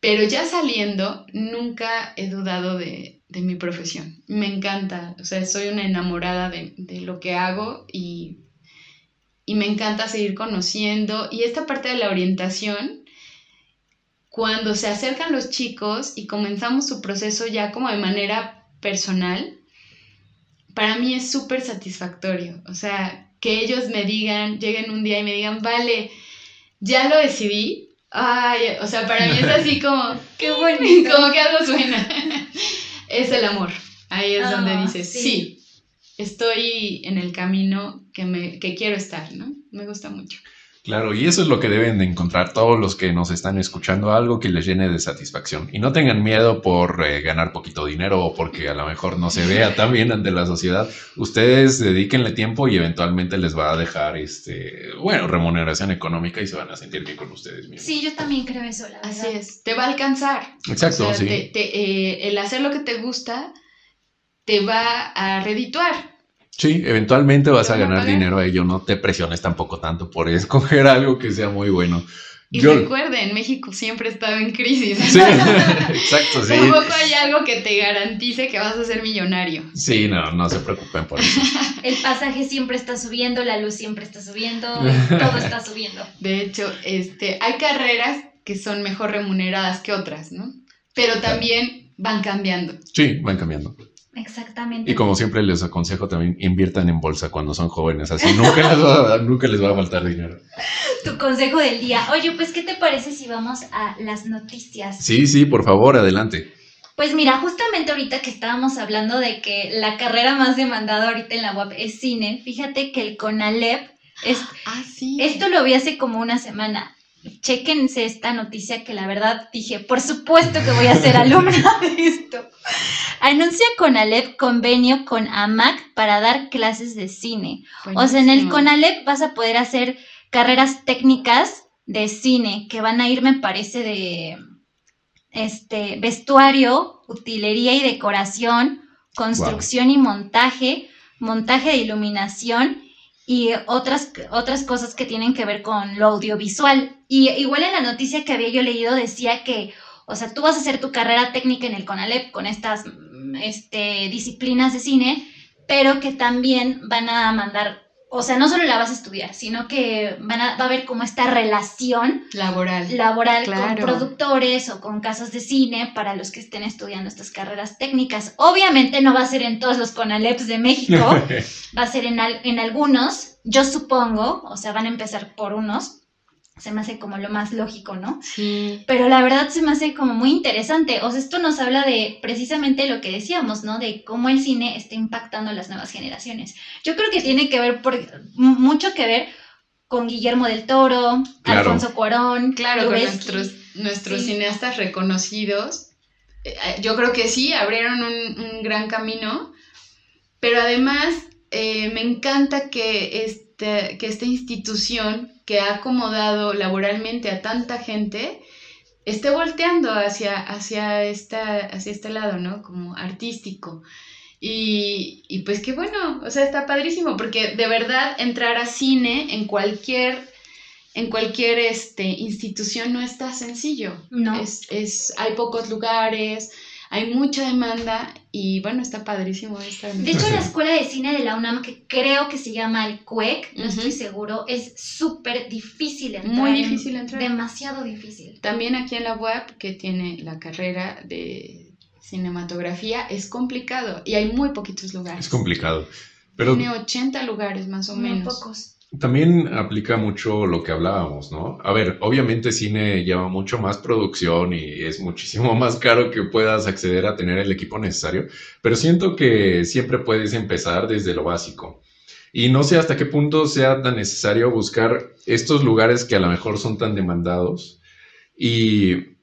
Pero ya saliendo, nunca he dudado de, mi profesión. Me encanta, o sea, soy una enamorada de, de lo que hago y y me encanta seguir conociendo. Y esta parte de la orientación, cuando se acercan los chicos y comenzamos su proceso ya como de manera personal, para mí es súper satisfactorio. O sea, que ellos me digan, lleguen un día y me digan, vale, ya lo decidí. Ay, o sea, para mí es así como, (laughs) qué (laughs) bonito. Como que algo suena. (laughs) es el amor. Ahí es donde ah, dices, sí estoy en el camino que, me, que quiero estar, ¿no? Me gusta mucho. Claro, y eso es lo que deben de encontrar todos los que nos están escuchando, algo que les llene de satisfacción. Y no tengan miedo por eh, ganar poquito dinero o porque a lo mejor no se vea tan bien ante la sociedad. Ustedes dedíquenle tiempo y eventualmente les va a dejar, este, bueno, remuneración económica y se van a sentir bien con ustedes mismos. Sí, yo también creo eso, la Así es, te va a alcanzar. Exacto, sí. Eh, el hacer lo que te gusta te va a redituar. Sí, eventualmente vas a ganar dinero a ello, no te presiones tampoco tanto por escoger (laughs) algo que sea muy bueno. Y recuerden, México siempre ha estado en crisis. Sí, (laughs) exacto, sí. Tampoco hay algo que te garantice que vas a ser millonario. Sí, no, no se preocupen por eso. (laughs) El pasaje siempre está subiendo, la luz siempre está subiendo, todo está subiendo. De hecho, este, hay carreras que son mejor remuneradas que otras, ¿no? Pero también van cambiando. Sí, van cambiando. Exactamente. Y como siempre les aconsejo también inviertan en bolsa cuando son jóvenes, así nunca les va a, (laughs) nunca les va a faltar dinero. Tu consejo del día. Oye, pues ¿qué te parece si vamos a las noticias? Sí, sí, por favor, adelante. Pues mira, justamente ahorita que estábamos hablando de que la carrera más demandada ahorita en la web es cine, fíjate que el CONALEP es, ah, sí. esto lo vi hace como una semana. Chequense esta noticia que la verdad dije, por supuesto que voy a ser alumna de esto. Anuncia Conalep convenio con AMAC para dar clases de cine. O sea, en el Conalep vas a poder hacer carreras técnicas de cine que van a ir, me parece, de este vestuario, utilería y decoración, construcción y montaje, montaje de iluminación y otras, otras cosas que tienen que ver con lo audiovisual. Y igual en la noticia que había yo leído decía que, o sea, tú vas a hacer tu carrera técnica en el CONALEP con estas este, disciplinas de cine, pero que también van a mandar o sea, no solo la vas a estudiar, sino que van a, va a haber como esta relación laboral, laboral con productores o con casas de cine para los que estén estudiando estas carreras técnicas. Obviamente no va a ser en todos los CONALEPs de México, (laughs) va a ser en, en algunos, yo supongo, o sea, van a empezar por unos, se me hace como lo más lógico, ¿no? Sí. Pero la verdad se me hace como muy interesante. O sea, esto nos habla de precisamente lo que decíamos, ¿no? De cómo el cine está impactando a las nuevas generaciones. Yo creo que tiene que ver, por, mucho que ver con Guillermo del Toro, Alfonso Cuarón. Claro, con nuestros, nuestros cineastas reconocidos. Eh, yo creo que sí, abrieron un, gran camino. Pero además, eh, me encanta que, este, que esta institución que ha acomodado laboralmente a tanta gente, esté volteando hacia, hacia, esta, hacia este lado, ¿no? Como artístico. Y, y, pues qué bueno, o sea, está padrísimo, porque de verdad entrar a cine en cualquier, en cualquier este, institución no está sencillo. No. Es, es, hay pocos lugares, hay mucha demanda y bueno, está padrísimo esta. De hecho, la Escuela de Cine de la UNAM, que creo que se llama el CUEC, no estoy seguro, es súper difícil entrar. Muy difícil entrar. Demasiado difícil. También aquí en la web, que tiene la carrera de cinematografía, es complicado y hay muy poquitos lugares. Es complicado. Pero... Tiene 80 lugares más o muy menos. pocos. También aplica mucho lo que hablábamos, ¿no? A ver, obviamente cine lleva mucho más producción y es muchísimo (laughs) más caro que puedas acceder a tener el equipo necesario, pero siento que siempre puedes empezar desde lo básico. Y no sé hasta qué punto sea tan necesario buscar estos lugares que a lo mejor son tan demandados y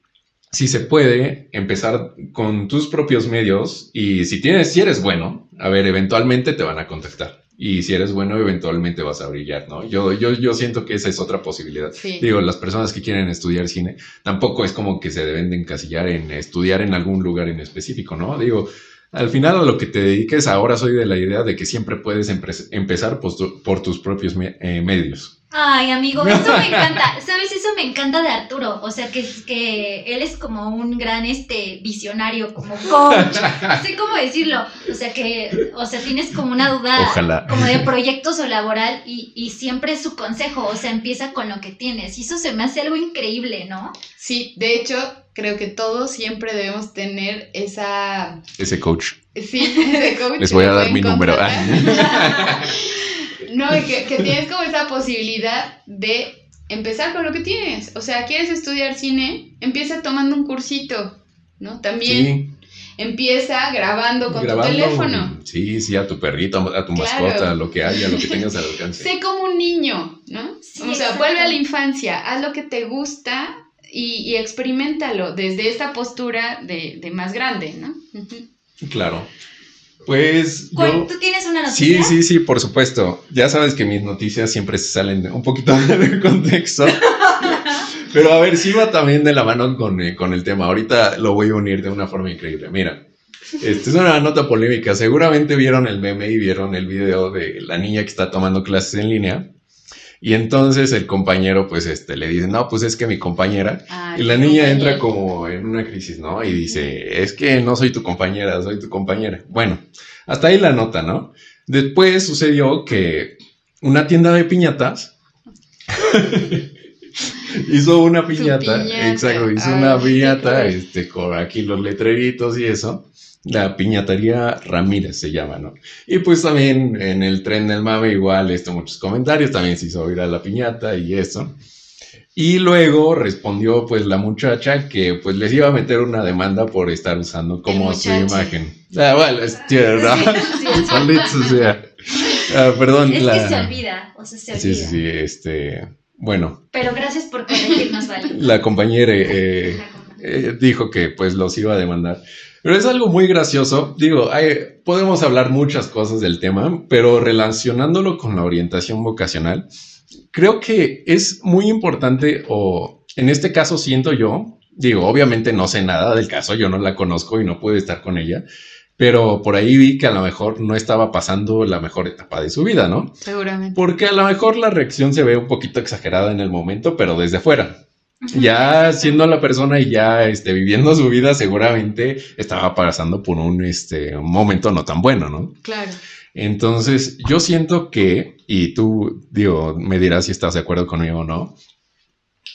si se puede empezar con tus propios medios y si tienes, si eres bueno, a ver, eventualmente te van a contactar y si eres bueno, eventualmente vas a brillar, ¿no? Yo, yo, yo siento que esa es otra posibilidad. Digo, las personas que quieren estudiar cine, tampoco es como que se deben de encasillar en estudiar en algún lugar en específico, ¿no? Digo, al final a lo que te dediques, ahora soy de la idea de que siempre puedes empezar por, tus propios eh, medios. Ay, amigo, eso me encanta. ¿Sabes? Eso me encanta de Arturo. O sea, que, que él es como un gran este visionario, como coach. (laughs) No sé cómo decirlo. O sea, que, o sea, tienes como una duda como de proyectos o laboral y, y siempre es su consejo. O sea, empieza con lo que tienes. Y eso se me hace algo increíble, ¿no? Sí, de hecho, creo que todos siempre debemos tener esa... Ese coach. Sí, ese coach. Les voy a dar mi número. (laughs) (laughs) no, que, que (laughs) tienes como esa posibilidad de empezar con lo que tienes. O sea, quieres estudiar cine, empieza tomando un cursito, ¿no? También empieza grabando con tu teléfono. Sí, sí, a tu perrito, a tu mascota, lo que haya, lo que tengas al (laughs) alcance. sé como un niño, ¿no? o sea, vuelve a la infancia, haz lo que te gusta y, y experimentalo desde esta postura de, de más grande, ¿no? Claro. Pues yo... ¿Tú tienes una noticia? Sí, sí, sí, por supuesto. Ya sabes que mis noticias siempre se salen un poquito (laughs) del contexto. (laughs) Pero a ver, sí va también de la mano con, eh, con, el tema. Ahorita lo voy a unir de una forma increíble. Mira, esta es una nota polémica. Seguramente vieron el meme y vieron el video de la niña que está tomando clases en línea. Y entonces el compañero, pues, este, le dice, no, pues es que mi compañera. y la niña entra como en una crisis, ¿no? Y dice, es que no soy tu compañera, soy tu compañera. Bueno, hasta ahí la nota, ¿no? Después sucedió que una tienda de piñatas (laughs) hizo una piñata, exacto, hizo una piñata, este, con aquí los letreritos y eso la piñatería Ramírez se llama, ¿no? Y pues también en el tren del mame igual, esto, muchos comentarios, también se hizo a la piñata y eso. Y luego respondió pues la muchacha que pues les iba a meter una demanda por estar usando como su imagen. Ah, bueno, es tierra. Sí, (laughs) sea. Ah, perdón. Es que se olvida, o sea, se olvida. Sí, sí, sí, este, bueno. Pero gracias por corregirnos, Vale. La compañera eh, eh, dijo que pues los iba a demandar. Pero es algo muy gracioso. Digo, podemos hablar muchas cosas del tema, pero relacionándolo con la orientación vocacional, creo que es muy importante, o en este caso siento yo, digo, obviamente no sé nada del caso, yo no la conozco y no puedo estar con ella, pero por ahí vi que a lo mejor no estaba pasando la mejor etapa de su vida, ¿no? Seguramente. Porque a lo mejor la reacción se ve un poquito exagerada en el momento, pero desde fuera ya siendo la persona y ya este, viviendo su vida, seguramente estaba pasando por un, este, momento no tan bueno, ¿no? Claro. Entonces, yo siento que, y tú, digo, me dirás si estás de acuerdo conmigo o no,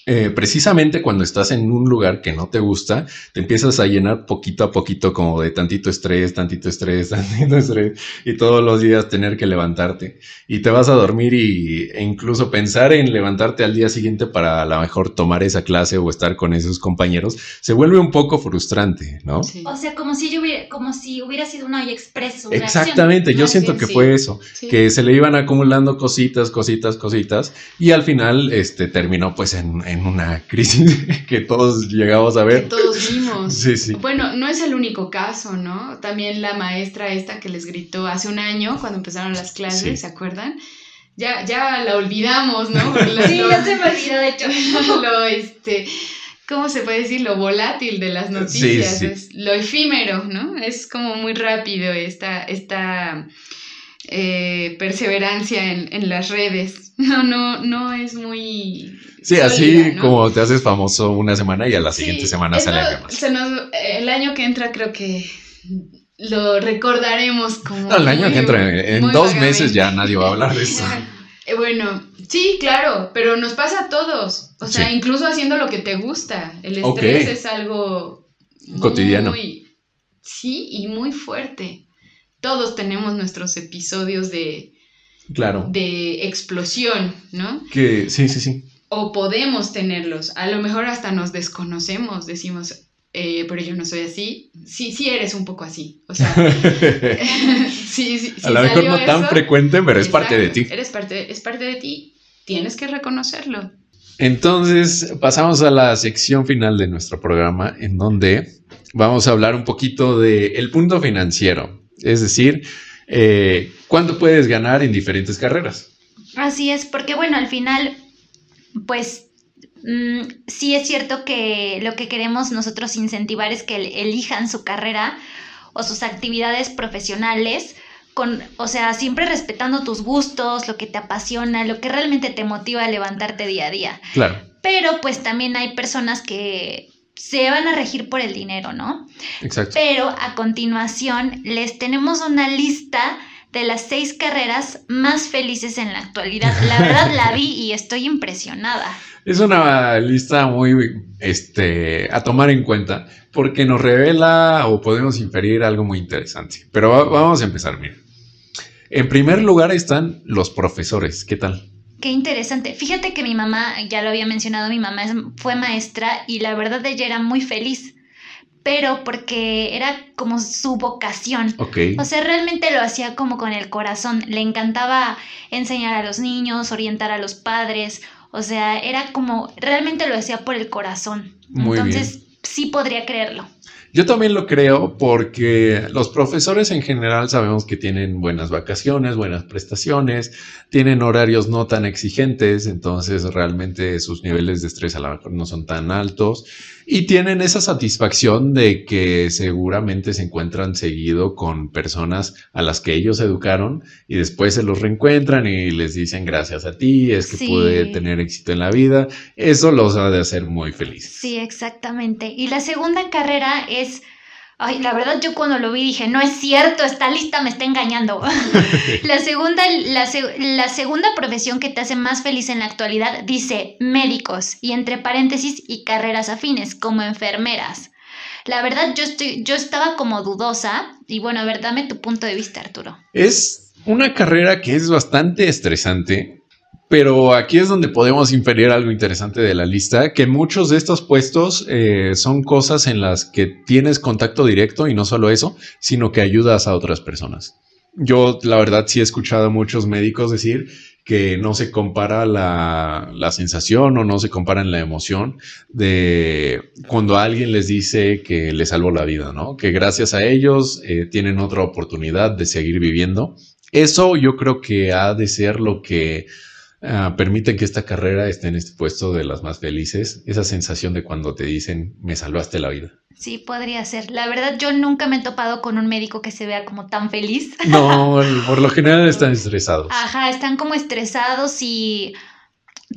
eh, precisamente cuando estás en un lugar que no te gusta, te empiezas a llenar poquito a poquito como de tantito estrés, tantito estrés, (laughs) tantito estrés, y todos los días tener que levantarte. Y te vas a dormir y, e incluso pensar en levantarte al día siguiente para a lo mejor tomar esa clase o estar con esos compañeros, se vuelve un poco frustrante, ¿no? O sea, como si, yo hubiera, como si hubiera sido una expreso. Exactamente, yo siento que fue eso, que se le iban acumulando cositas, cositas, cositas, y al final este, terminó pues en en una (laughs) crisis que todos llegamos a ver. Que todos vimos. Sí, sí. Bueno, no es el único caso, ¿no? También la maestra esta que les gritó hace un año cuando empezaron las clases, ¿se acuerdan? Ya, ya la olvidamos, ¿no? (laughs) sí, ya se me olvidó, de hecho. (laughs) lo, este, ¿cómo se puede decir? Lo volátil de las noticias, es lo efímero, ¿no? Es como muy rápido esta, esta eh, perseverancia en, en las redes. (laughs) No, no, no es muy Sí, así como te haces famoso una semana y a la siguiente semana sale algo más. el año que entra creo que lo recordaremos como... No, el año que entra, en dos meses ya nadie va a hablar de eso. Eh, bueno, sí, claro, pero nos pasa a todos. O sea, incluso haciendo lo que te gusta. El estrés es algo cotidiano. sí, y muy fuerte. Todos tenemos nuestros episodios de, claro. de explosión, ¿no? Que sí, sí, sí o podemos tenerlos. A lo mejor hasta nos desconocemos, decimos, eh, pero yo no soy así. Sí, sí eres un poco así. O sea, (laughs) (laughs) sí, sí, a lo mejor no tan frecuente, pero es parte de ti. Eres parte, es parte de ti. Tienes que reconocerlo. Entonces, pasamos a la sección final de nuestro programa, en donde vamos a hablar un poquito del el punto financiero. Es decir, eh, ¿cuánto puedes ganar en diferentes carreras? Así es, porque bueno, al final pues mm, sí es cierto que lo que queremos nosotros incentivar es que elijan su carrera o sus actividades profesionales con, o sea, siempre respetando tus gustos, lo que te apasiona, lo que realmente te motiva a levantarte día a día. Claro. Pero pues también hay personas que se van a regir por el dinero, ¿no? Exacto. Pero a continuación les tenemos una lista de las seis carreras más felices en la actualidad. La verdad la vi y estoy impresionada. (laughs) Es una lista muy este, a tomar en cuenta porque nos revela o podemos inferir algo muy interesante. Pero vamos a empezar, mira. En primer lugar están los profesores. ¿Qué tal? Qué interesante. Fíjate que mi mamá, ya lo había mencionado, mi mamá fue maestra y la verdad ella era muy feliz pero porque era como su vocación. O sea, realmente lo hacía como con el corazón. Le encantaba enseñar a los niños, orientar a los padres. O sea, era como, realmente lo hacía por el corazón. Entonces, sí podría creerlo. Yo también lo creo porque los profesores en general sabemos que tienen buenas vacaciones, buenas prestaciones, tienen horarios no tan exigentes, entonces realmente sus niveles de estrés a lo mejor no son tan altos y tienen esa satisfacción de que seguramente se encuentran seguido con personas a las que ellos educaron y después se los reencuentran y les dicen gracias a ti, es que pude tener éxito en la vida. Eso los ha de hacer muy felices. Sí, exactamente. Y la segunda carrera es Ay, la verdad yo cuando lo vi dije, no es cierto, esta lista me está engañando. (laughs) la, segunda, la, la, segunda profesión que te hace más feliz en la actualidad dice médicos y entre paréntesis y carreras afines como enfermeras. La verdad yo, estoy, yo estaba como dudosa y bueno, a ver, dame tu punto de vista Arturo. Es una carrera que es bastante estresante pero aquí es donde podemos inferir algo interesante de la lista, que muchos de estos puestos eh, son cosas en las que tienes contacto directo y no solo eso, sino que ayudas a otras personas. Yo, la verdad, sí he escuchado a muchos médicos decir que no se compara la, sensación o no se compara en la emoción de cuando alguien les dice que les salvó la vida, ¿no? Que gracias a ellos eh, tienen otra oportunidad de seguir viviendo. Eso yo creo que ha de ser lo que Ah, permiten que esta carrera esté en este puesto de las más felices. Esa sensación de cuando te dicen, me salvaste la vida. Sí, podría ser. La verdad, yo nunca me he topado con un médico que se vea como tan feliz. No, (laughs) por lo general están estresados. Ajá, están como estresados y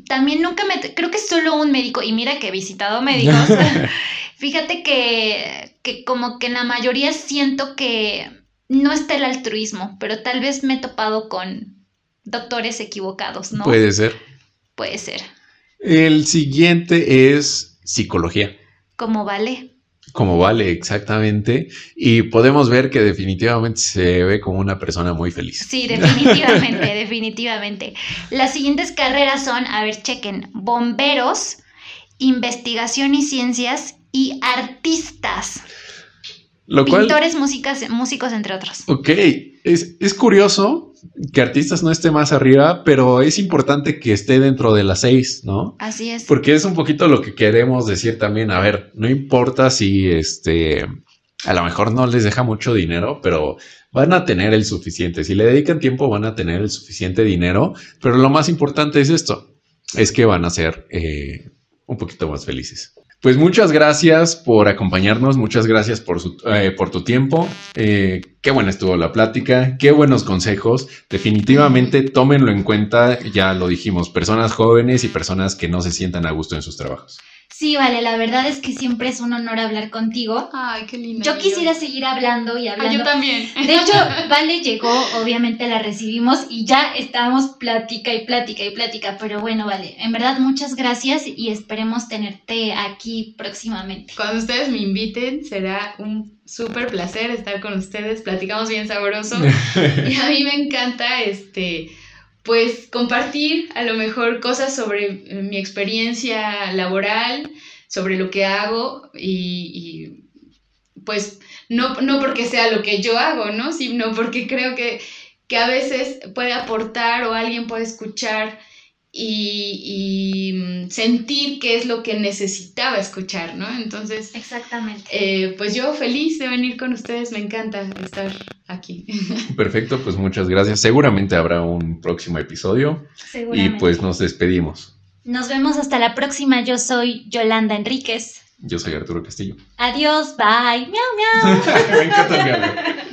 también nunca me... Creo que solo un médico, y mira que he visitado médicos, (laughs) (laughs) fíjate que, que como que en la mayoría siento que no está el altruismo, pero tal vez me he topado con doctores equivocados, ¿no? Puede ser. Puede ser. El siguiente es psicología. Como vale. Como vale, exactamente. Y podemos ver que definitivamente se ve como una persona muy feliz. Sí, definitivamente, (laughs) definitivamente. Las siguientes carreras son, a ver, chequen, bomberos, investigación y ciencias y artistas. Pintores, músicas, músicos, entre otros. Ok, es, es, curioso que artistas no esté más arriba, pero es importante que esté dentro de las seis, ¿no? Así es. Porque es un poquito lo que queremos decir también. A ver, no importa si este, a lo mejor no les deja mucho dinero, pero van a tener el suficiente. Si le dedican tiempo, van a tener el suficiente dinero. Pero lo más importante es esto, es que van a ser eh, un poquito más felices. Pues muchas gracias por acompañarnos, muchas gracias por, eh, por tu tiempo. Eh, qué buena estuvo la plática, qué buenos consejos. Definitivamente tómenlo en cuenta, ya lo dijimos, personas jóvenes y personas que no se sientan a gusto en sus trabajos. Sí, vale, la verdad es que siempre es un honor hablar contigo. Ay, qué lindo. Yo quisiera seguir hablando y hablando. yo también. De hecho, (laughs) Vale llegó, obviamente la recibimos y ya estábamos plática y plática y plática, pero bueno, Vale, en verdad muchas gracias y esperemos tenerte aquí próximamente. Cuando ustedes me inviten, será un súper placer estar con ustedes, platicamos bien sabroso (laughs) y a mí me encanta este pues compartir a lo mejor cosas sobre eh, mi experiencia laboral, sobre lo que hago y, pues no, no, porque sea lo que yo hago, ¿no? Sino porque creo que, que a veces puede aportar o alguien puede escuchar y, mm, sentir qué es lo que necesitaba escuchar, ¿no? Entonces, exactamente. Eh, pues yo feliz de venir con ustedes, me encanta estar aquí. (laughs) Perfecto, pues muchas gracias. Seguramente habrá un próximo episodio y pues nos despedimos. Nos vemos hasta la próxima. Yo soy Yolanda Enríquez. Yo soy Arturo Castillo. Adiós, bye. Miau, miau. (laughs) me encanta el